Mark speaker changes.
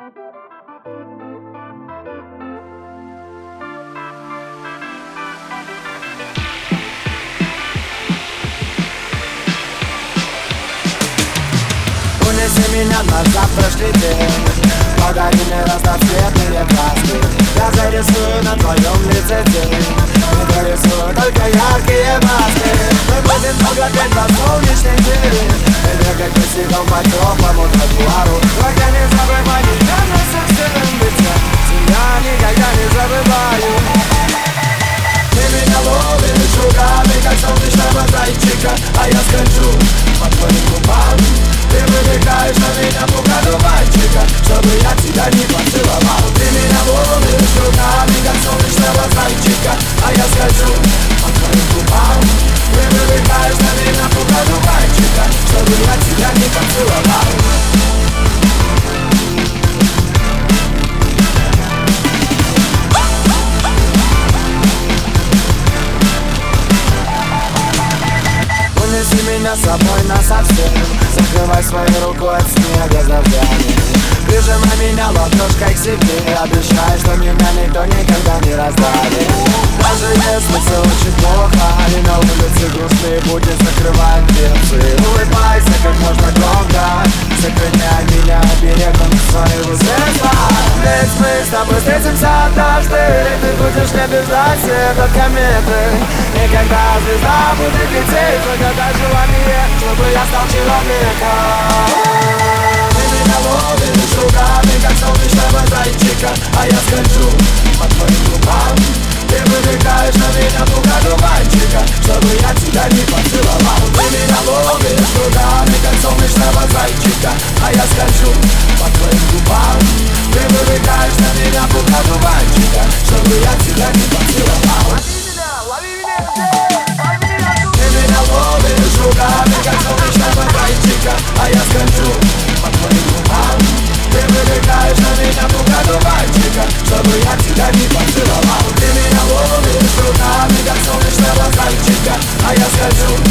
Speaker 1: Унеси меня на завтрашний день Подари мне разноцветные краски Я зарисую на твоем лице тень по теплому тротуару Только не забывай меня на собственном лице Тебя никогда не забываю Ты меня ловишь руками, как солнечного зайчика А я скольжу по твоим губам ты выбегаешь на меня пугану мальчика Чтобы я тебя не поцеловал Ты меня ловишь руками, как солнечного зайчика А я скажу по твоим губам Ты выбегаешь на меня пугану мальчика С собой на совсем. Закрывай свою руку от снега за дождями Прижимай меня ладошкой к себе. Обещай, что меня никто никогда не раздавит. Даже если все очень плохо И на улице грустные будни закрываем дверцы. Улыбайся как можно громко. Сохраняй меня берегом своего сердца Ведь мы с тобой встретимся однажды. Ты будешь мне бежать от кометы И когда звезда будет лететь Загадай желание, чтобы я стал человеком. Меня ловишь руками, как солнечного зайчика А я скольжу зайчика А я скольжу по твоим губам. Ты выбегаешь на меня пугану мальчика Чтобы я тебя не поцеловал. Ты меня ловишь руками, как солнечного зайчика А я скольжу по твоим губам. Ты выбегаешь на меня пугану мальчика Чтобы я тебя не поцеловал. Ты меня ловишь руками, как солнечного зайчика А я скажу